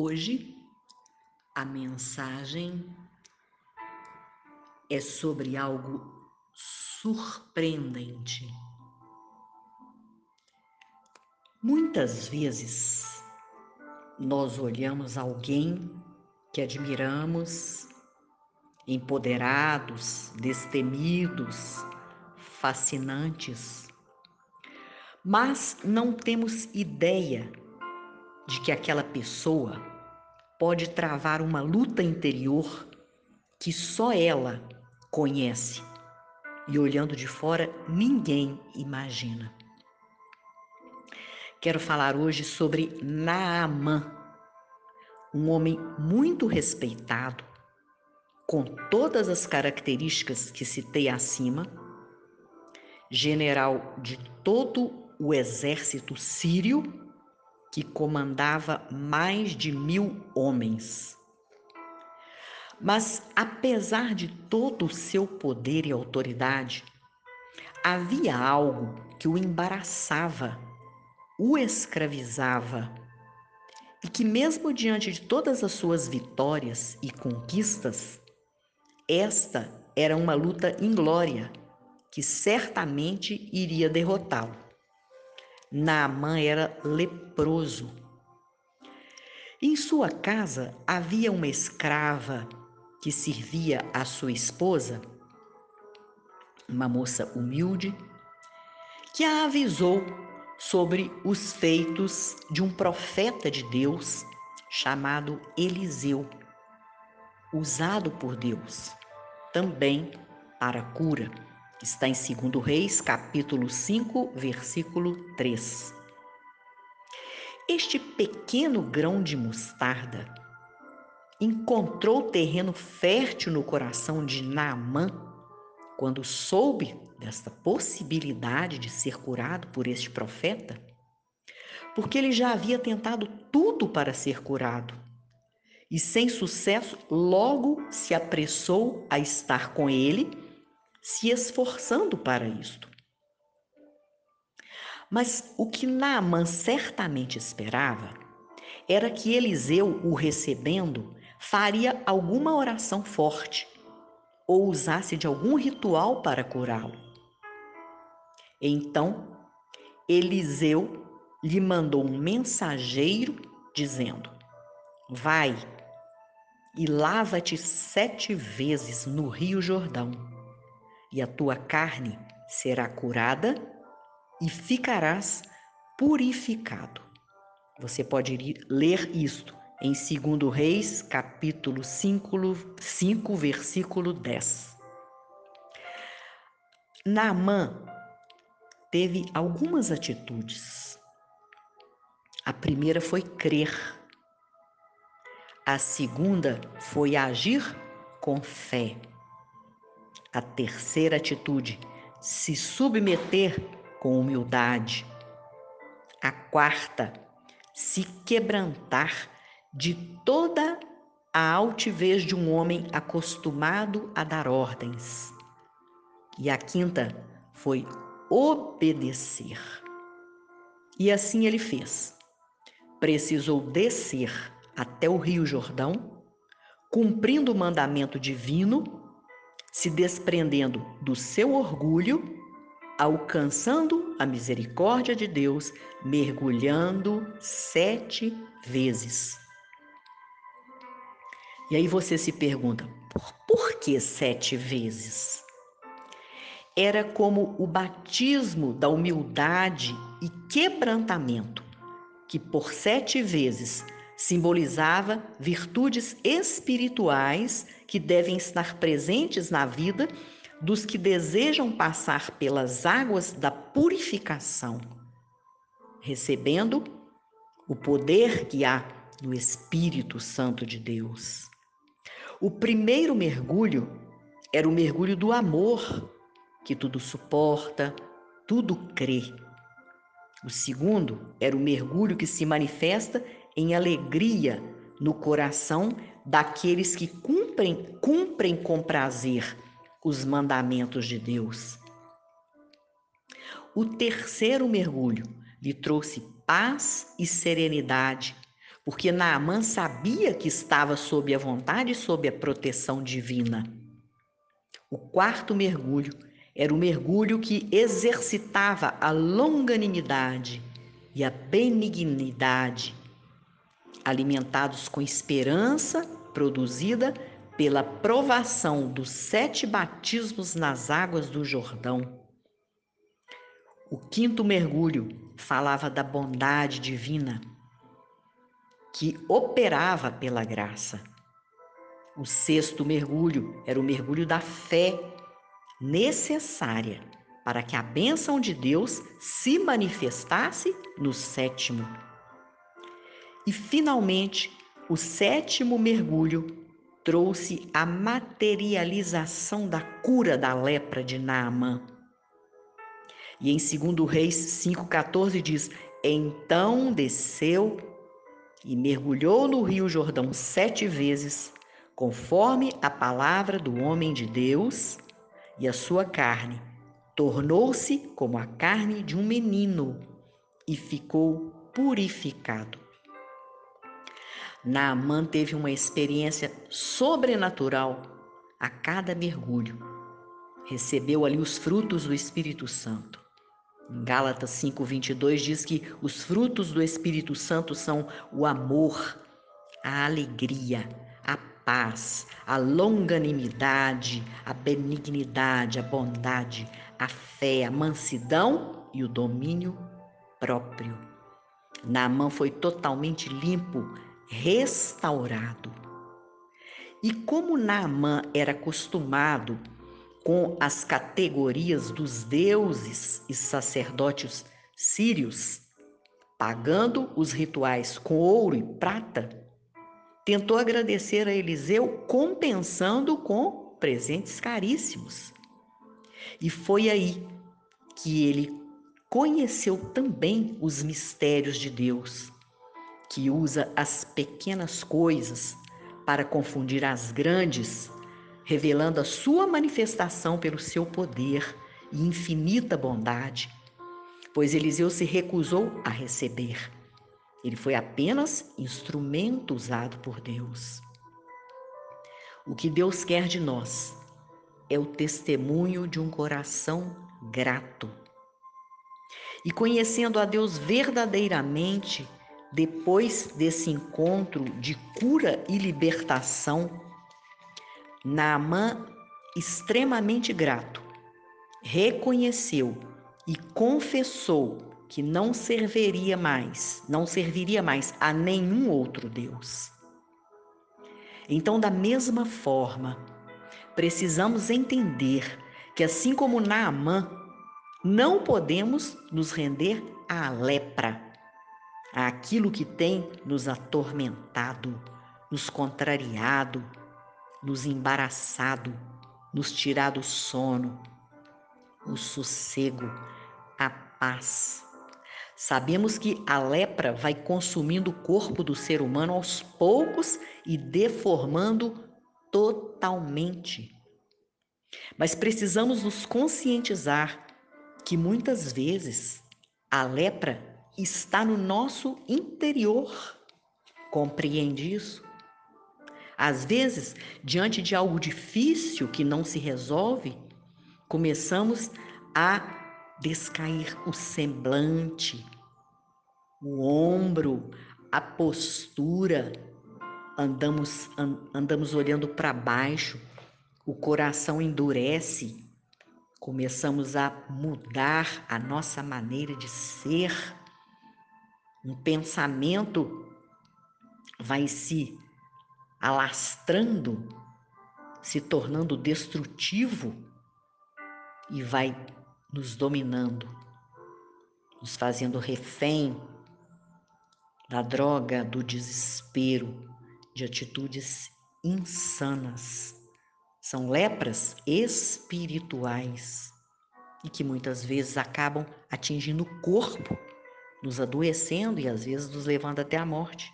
Hoje a mensagem é sobre algo surpreendente. Muitas vezes nós olhamos alguém que admiramos, empoderados, destemidos, fascinantes, mas não temos ideia de que aquela pessoa pode travar uma luta interior que só ela conhece e olhando de fora ninguém imagina. Quero falar hoje sobre Naamã, um homem muito respeitado, com todas as características que citei acima, general de todo o exército sírio que comandava mais de mil homens. Mas, apesar de todo o seu poder e autoridade, havia algo que o embaraçava, o escravizava, e que, mesmo diante de todas as suas vitórias e conquistas, esta era uma luta inglória que certamente iria derrotá-lo. Naamã era leproso. Em sua casa havia uma escrava que servia a sua esposa, uma moça humilde, que a avisou sobre os feitos de um profeta de Deus chamado Eliseu, usado por Deus também para cura. Está em 2 Reis, capítulo 5, versículo 3. Este pequeno grão de mostarda encontrou terreno fértil no coração de Naamã quando soube desta possibilidade de ser curado por este profeta, porque ele já havia tentado tudo para ser curado e, sem sucesso, logo se apressou a estar com ele se esforçando para isto. Mas o que Naamã certamente esperava era que Eliseu, o recebendo, faria alguma oração forte ou usasse de algum ritual para curá-lo. Então, Eliseu lhe mandou um mensageiro dizendo: Vai e lava-te sete vezes no Rio Jordão e a tua carne será curada e ficarás purificado. Você pode ir ler isto em 2 Reis, capítulo 5, 5, versículo 10. Naamã teve algumas atitudes. A primeira foi crer. A segunda foi agir com fé. A terceira atitude, se submeter com humildade. A quarta, se quebrantar de toda a altivez de um homem acostumado a dar ordens. E a quinta foi obedecer. E assim ele fez. Precisou descer até o Rio Jordão, cumprindo o mandamento divino se desprendendo do seu orgulho, alcançando a misericórdia de Deus, mergulhando sete vezes. E aí você se pergunta, por, que sete vezes? Era como o batismo da humildade e quebrantamento, que por sete vezes simbolizava virtudes espirituais que devem estar presentes na vida dos que desejam passar pelas águas da purificação, recebendo o poder que há no Espírito Santo de Deus. O primeiro mergulho era o mergulho do amor, que tudo suporta, tudo crê. O segundo era o mergulho que se manifesta em alegria no coração daqueles que cumprem, cumprem com prazer os mandamentos de Deus. O terceiro mergulho lhe trouxe paz e serenidade, porque Naamã sabia que estava sob a vontade e sob a proteção divina. O quarto mergulho era o mergulho que exercitava a longanimidade e a benignidade, alimentados com esperança produzida pela provação dos sete batismos nas águas do Jordão. O quinto mergulho falava da bondade divina que operava pela graça. O sexto mergulho era o mergulho da fé necessária para que a bênção de Deus se manifestasse no sétimo. E finalmente, o sétimo mergulho trouxe a materialização da cura da lepra de Naamã. E em 2 Reis 5,14 diz: Então desceu e mergulhou no rio Jordão sete vezes, conforme a palavra do homem de Deus, e a sua carne tornou-se como a carne de um menino e ficou purificado. Naamã teve uma experiência sobrenatural a cada mergulho. Recebeu ali os frutos do Espírito Santo. Em Gálatas 5:22 diz que os frutos do Espírito Santo são o amor, a alegria, a paz, a longanimidade, a benignidade, a bondade, a fé, a mansidão e o domínio próprio. Naamã foi totalmente limpo, restaurado. E como Naamã era acostumado com as categorias dos deuses e sacerdotes sírios, pagando os rituais com ouro e prata, tentou agradecer a Eliseu compensando com presentes caríssimos. E foi aí que ele conheceu também os mistérios de Deus, que usa as pequenas coisas para confundir as grandes revelando a sua manifestação pelo seu poder e infinita bondade, pois Eliseu se recusou a receber. Ele foi apenas instrumento usado por Deus. O que Deus quer de nós é o testemunho de um coração grato. E conhecendo a Deus verdadeiramente, depois desse encontro de cura e libertação, Naamã, extremamente grato, reconheceu e confessou que não serviria mais, não serviria mais a nenhum outro Deus. Então, da mesma forma, precisamos entender que assim como Naamã, não podemos nos render à lepra, àquilo que tem nos atormentado, nos contrariado, nos embaraçado, nos tirado o sono, o sossego, a paz. Sabemos que a lepra vai consumindo o corpo do ser humano aos poucos e deformando totalmente. Mas precisamos nos conscientizar que muitas vezes a lepra está no nosso interior. Compreende isso? Às vezes, diante de algo difícil que não se resolve, começamos a descair o semblante, o ombro, a postura, andamos, andamos olhando para baixo, o coração endurece, começamos a mudar a nossa maneira de ser, um pensamento vai se alastrando, se tornando destrutivo e vai nos dominando, nos fazendo refém da droga, do desespero, de atitudes insanas. São lepras espirituais e que muitas vezes acabam atingindo o corpo, nos adoecendo e às vezes nos levando até a morte.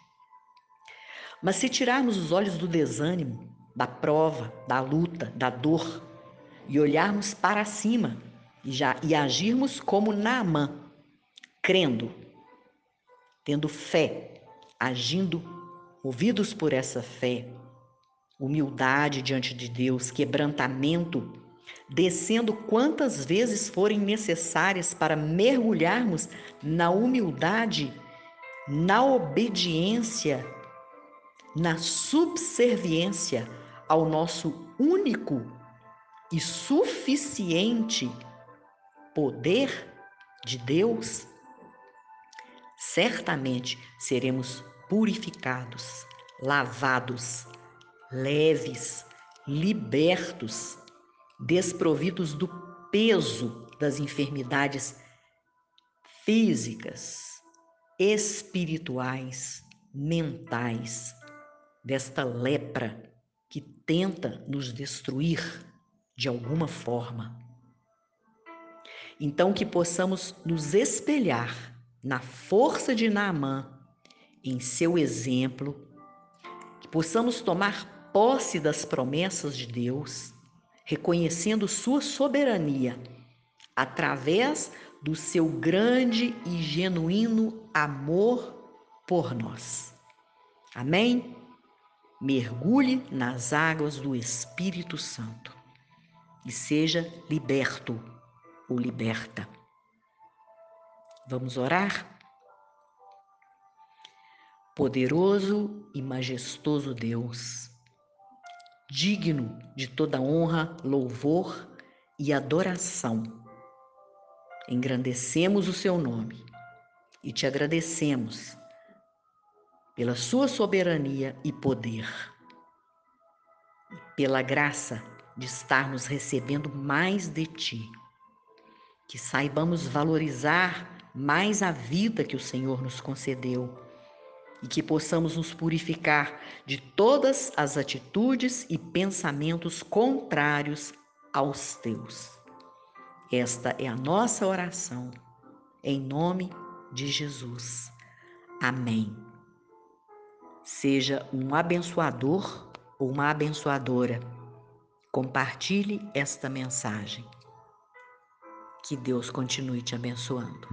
Mas se tirarmos os olhos do desânimo, da prova, da luta, da dor e olharmos para cima e, já, e agirmos como Naamã, crendo, tendo fé agindo, movidos por essa fé, humildade diante de Deus, quebrantamento, descendo quantas vezes forem necessárias para mergulharmos na humildade, na obediência, na subserviência ao nosso único e suficiente poder de Deus, certamente seremos purificados, lavados, leves, libertos, desprovidos do peso das enfermidades físicas, espirituais, mentais, desta lepra que tenta nos destruir de alguma forma. Então, que possamos nos espelhar na força de Naamã, em seu exemplo, que possamos tomar posse das promessas de Deus, reconhecendo sua soberania através do seu grande e genuíno amor por nós. Amém? Mergulhe nas águas do Espírito Santo e seja liberto ou liberta. Vamos orar? Poderoso e majestoso Deus, digno de toda honra, louvor e adoração, engrandecemos o seu nome e te agradecemos pela sua soberania e poder, pela graça de estarmos recebendo mais de Ti. Que saibamos valorizar mais a vida que o Senhor nos concedeu e que possamos nos purificar de todas as atitudes e pensamentos contrários aos Teus. Esta é a nossa oração, em nome de Jesus. Amém. Seja um abençoador ou uma abençoadora Compartilhe esta mensagem. Que Deus continue te abençoando.